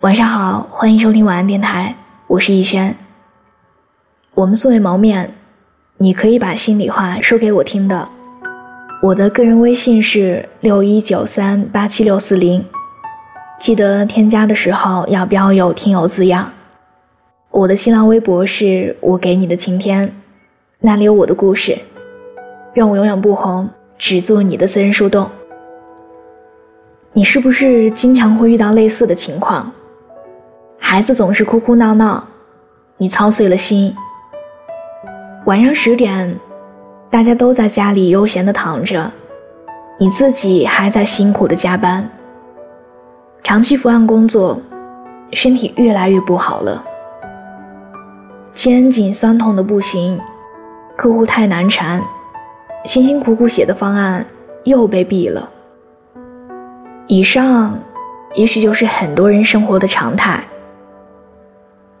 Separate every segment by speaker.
Speaker 1: 晚上好，欢迎收听晚安电台，我是逸轩。我们素未谋面，你可以把心里话说给我听的。我的个人微信是六一九三八七六四零，记得添加的时候要标有听友字样。我的新浪微博是我给你的晴天，那里有我的故事。愿我永远不红，只做你的私人树洞。你是不是经常会遇到类似的情况？孩子总是哭哭闹闹，你操碎了心。晚上十点，大家都在家里悠闲的躺着，你自己还在辛苦的加班。长期伏案工作，身体越来越不好了，肩颈酸痛的不行，客户太难缠，辛辛苦苦写的方案又被毙了。以上，也许就是很多人生活的常态。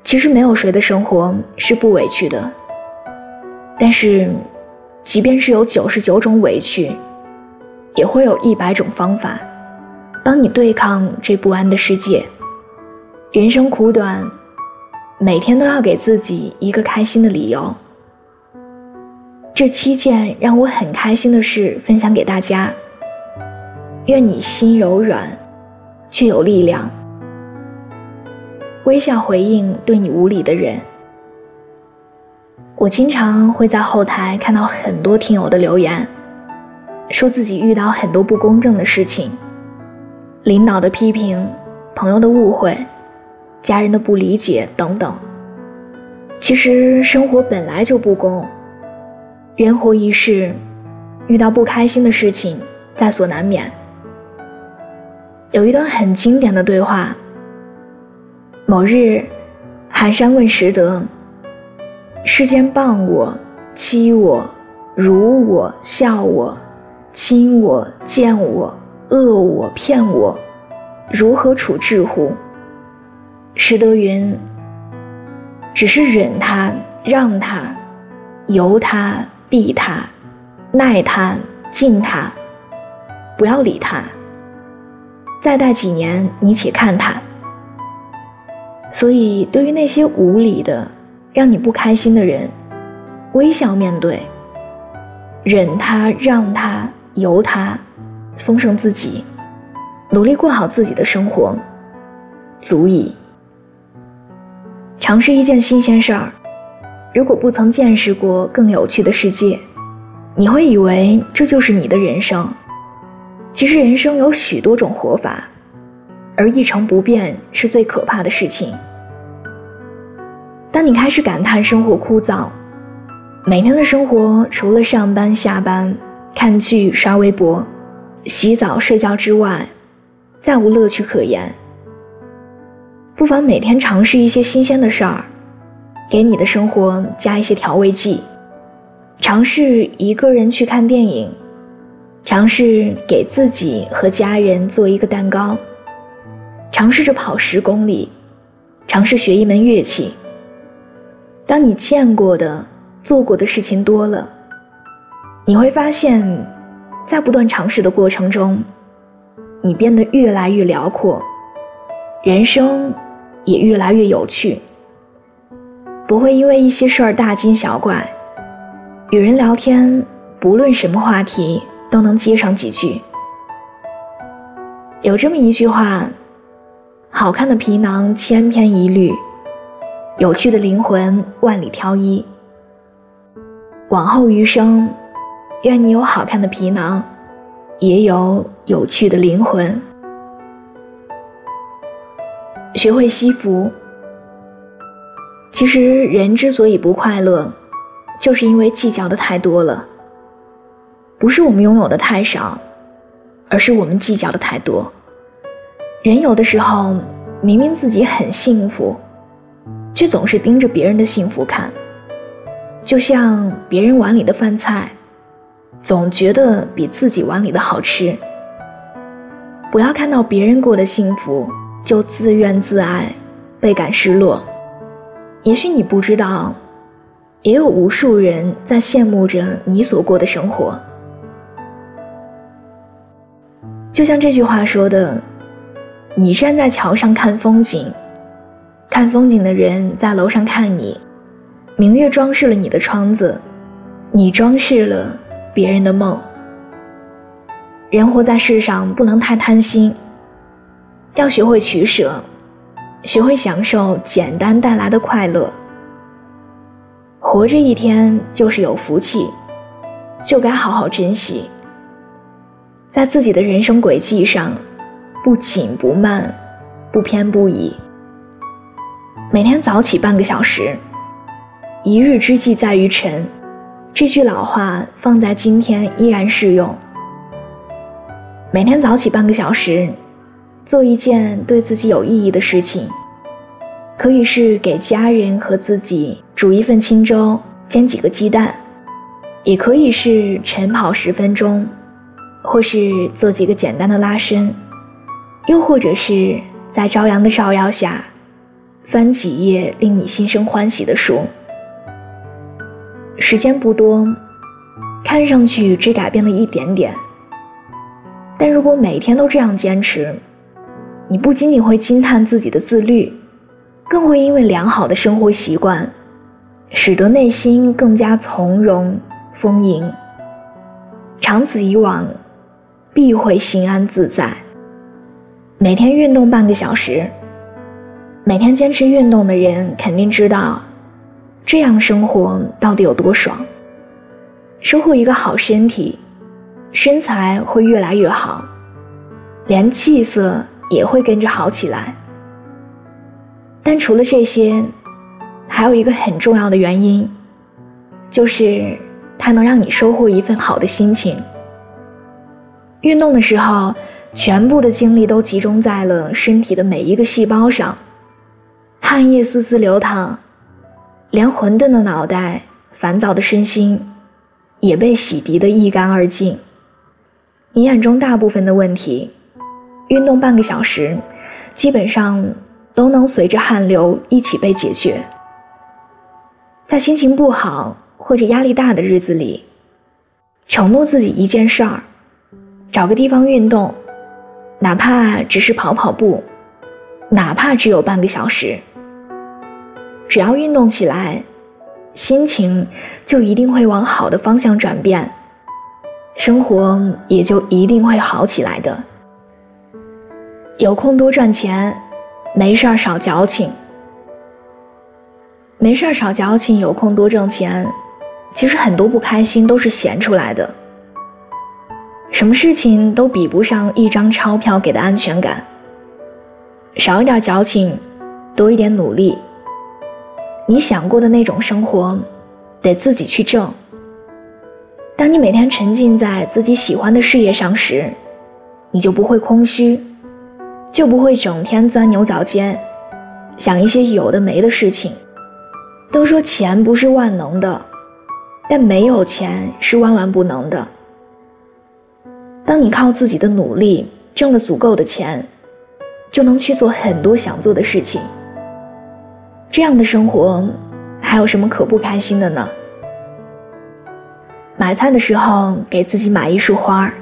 Speaker 1: 其实没有谁的生活是不委屈的，但是，即便是有九十九种委屈，也会有一百种方法，帮你对抗这不安的世界。人生苦短，每天都要给自己一个开心的理由。这七件让我很开心的事分享给大家。愿你心柔软，却有力量。微笑回应对你无礼的人。我经常会在后台看到很多听友的留言，说自己遇到很多不公正的事情，领导的批评，朋友的误会，家人的不理解等等。其实生活本来就不公，人活一世，遇到不开心的事情在所难免。有一段很经典的对话。某日，寒山问拾得：“世间谤我、欺我、辱我、笑我、亲我、贱我、恶我、骗我，如何处置乎？”拾得云：“只是忍他、让他、由他、避他、耐他、敬他，不要理他。再待几年，你且看他。”所以，对于那些无理的、让你不开心的人，微笑面对，忍他、让他、由他，丰盛自己，努力过好自己的生活，足矣。尝试一件新鲜事儿，如果不曾见识过更有趣的世界，你会以为这就是你的人生。其实，人生有许多种活法。而一成不变是最可怕的事情。当你开始感叹生活枯燥，每天的生活除了上班、下班、看剧、刷微博、洗澡、睡觉之外，再无乐趣可言。不妨每天尝试一些新鲜的事儿，给你的生活加一些调味剂。尝试一个人去看电影，尝试给自己和家人做一个蛋糕。尝试着跑十公里，尝试学一门乐器。当你见过的、做过的事情多了，你会发现，在不断尝试的过程中，你变得越来越辽阔，人生也越来越有趣。不会因为一些事儿大惊小怪，与人聊天，不论什么话题都能接上几句。有这么一句话。好看的皮囊千篇一律，有趣的灵魂万里挑一。往后余生，愿你有好看的皮囊，也有有趣的灵魂。学会惜福。其实人之所以不快乐，就是因为计较的太多了。不是我们拥有的太少，而是我们计较的太多。人有的时候明明自己很幸福，却总是盯着别人的幸福看。就像别人碗里的饭菜，总觉得比自己碗里的好吃。不要看到别人过得幸福就自怨自艾，倍感失落。也许你不知道，也有无数人在羡慕着你所过的生活。就像这句话说的。你站在桥上看风景，看风景的人在楼上看你。明月装饰了你的窗子，你装饰了别人的梦。人活在世上，不能太贪心，要学会取舍，学会享受简单带来的快乐。活着一天就是有福气，就该好好珍惜。在自己的人生轨迹上，不紧不慢，不偏不倚。每天早起半个小时。一日之计在于晨，这句老话放在今天依然适用。每天早起半个小时，做一件对自己有意义的事情，可以是给家人和自己煮一份清粥，煎几个鸡蛋，也可以是晨跑十分钟，或是做几个简单的拉伸，又或者是在朝阳的照耀下，翻几页令你心生欢喜的书。时间不多，看上去只改变了一点点。但如果每天都这样坚持，你不仅仅会惊叹自己的自律，更会因为良好的生活习惯，使得内心更加从容丰盈。长此以往，必会心安自在。每天运动半个小时，每天坚持运动的人肯定知道。这样生活到底有多爽？收获一个好身体，身材会越来越好，连气色也会跟着好起来。但除了这些，还有一个很重要的原因，就是它能让你收获一份好的心情。运动的时候，全部的精力都集中在了身体的每一个细胞上，汗液丝丝流淌。连混沌的脑袋、烦躁的身心，也被洗涤得一干二净。你眼中大部分的问题，运动半个小时，基本上都能随着汗流一起被解决。在心情不好或者压力大的日子里，承诺自己一件事儿，找个地方运动，哪怕只是跑跑步，哪怕只有半个小时。只要运动起来，心情就一定会往好的方向转变，生活也就一定会好起来的。有空多赚钱，没事儿少矫情。没事儿少矫情，有空多挣钱。其实很多不开心都是闲出来的。什么事情都比不上一张钞票给的安全感。少一点矫情，多一点努力。你想过的那种生活，得自己去挣。当你每天沉浸在自己喜欢的事业上时，你就不会空虚，就不会整天钻牛角尖，想一些有的没的事情。都说钱不是万能的，但没有钱是万万不能的。当你靠自己的努力挣了足够的钱，就能去做很多想做的事情。这样的生活，还有什么可不开心的呢？买菜的时候给自己买一束花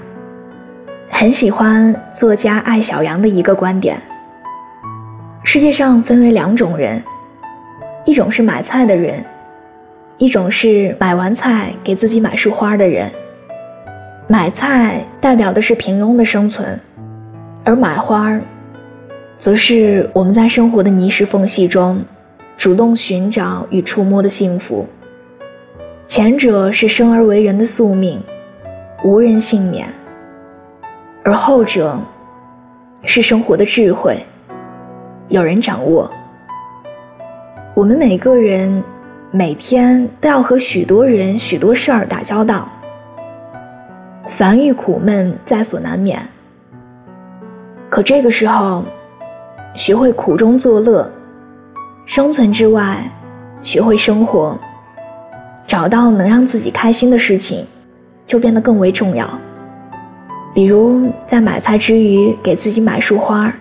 Speaker 1: 很喜欢作家艾小羊的一个观点：世界上分为两种人，一种是买菜的人，一种是买完菜给自己买束花的人。买菜代表的是平庸的生存，而买花则是我们在生活的泥石缝隙中。主动寻找与触摸的幸福，前者是生而为人的宿命，无人幸免；而后者是生活的智慧，有人掌握。我们每个人每天都要和许多人、许多事儿打交道，烦郁苦闷在所难免。可这个时候，学会苦中作乐。生存之外，学会生活，找到能让自己开心的事情，就变得更为重要。比如在买菜之余给自己买束花，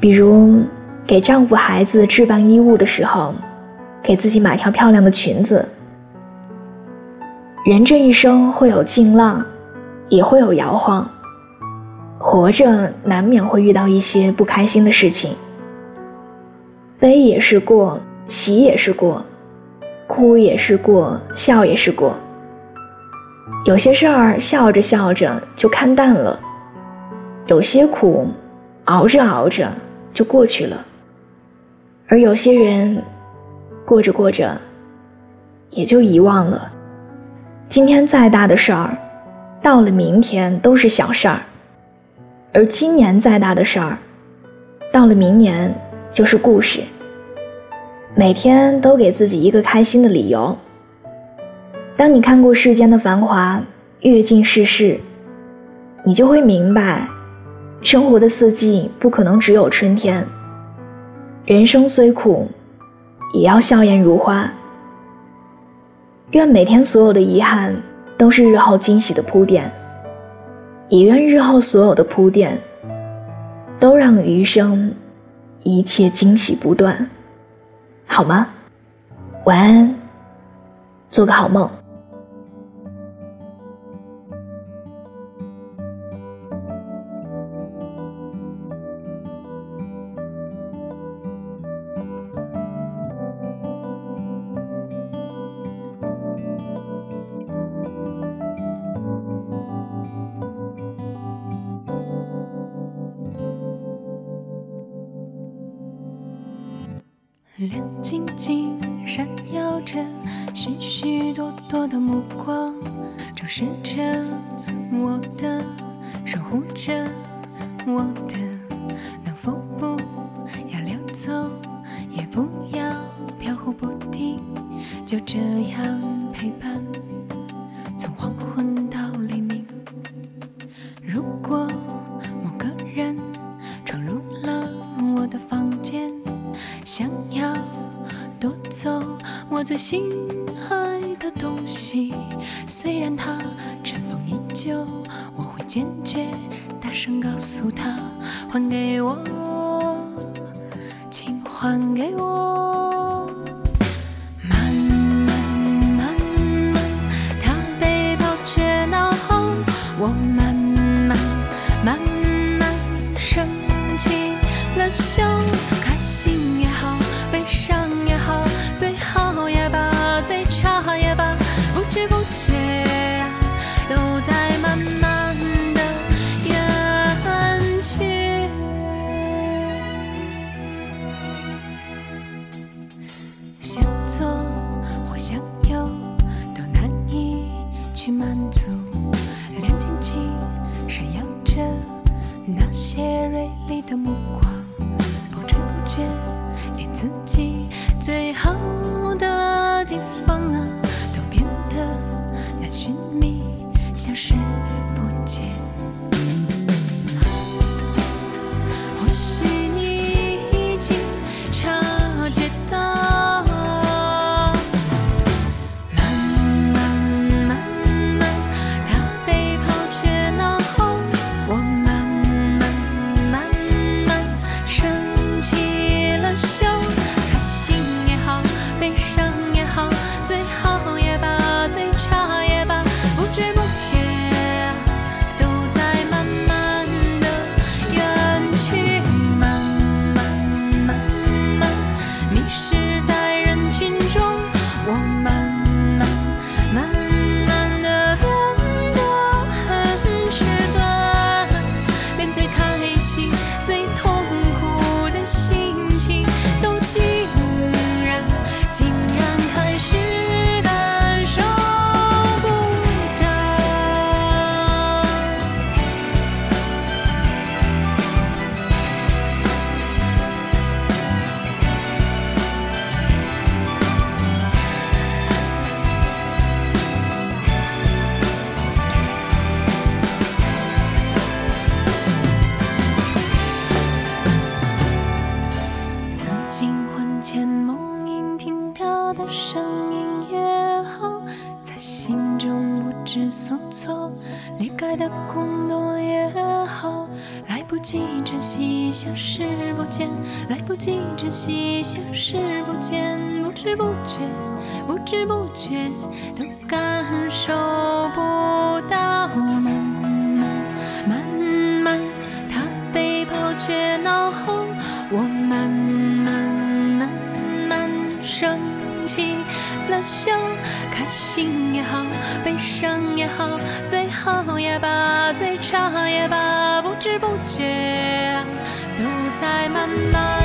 Speaker 1: 比如给丈夫孩子置办衣物的时候，给自己买条漂亮的裙子。人这一生会有劲浪，也会有摇晃，活着难免会遇到一些不开心的事情，悲也是过，喜也是过，哭也是过，笑也是过。有些事儿笑着笑着就看淡了，有些苦熬着熬着就过去了，而有些人过着过着也就遗忘了。今天再大的事儿，到了明天都是小事儿；而今年再大的事儿，到了明年就是故事。每天都给自己一个开心的理由。当你看过世间的繁华，阅尽世事，你就会明白，生活的四季不可能只有春天。人生虽苦，也要笑颜如花。愿每天所有的遗憾都是日后惊喜的铺垫，也愿日后所有的铺垫都让余生一切惊喜不断，好吗？晚安，做个好梦。
Speaker 2: 亮晶晶，闪耀着许许多多的目光，注视着我的，守护着我的。能否不要溜走，也不要飘忽不定，就这样陪伴，最心爱的东西，虽然它尘封已久，我会坚决大声告诉他：还给我，请还给我。慢慢慢慢，他被抛却脑后，我慢慢慢慢升起了向左或向右都难以去满足。亮晶晶闪耀着那些锐利的目光消失不见；来不及珍惜，消失不见。不知不觉，不知不觉，都感受不到慢慢慢慢。他被抛却脑后，我慢慢慢慢升起了笑，开心也好，悲伤也好，最好也罢，最差也罢，不知不觉在慢慢。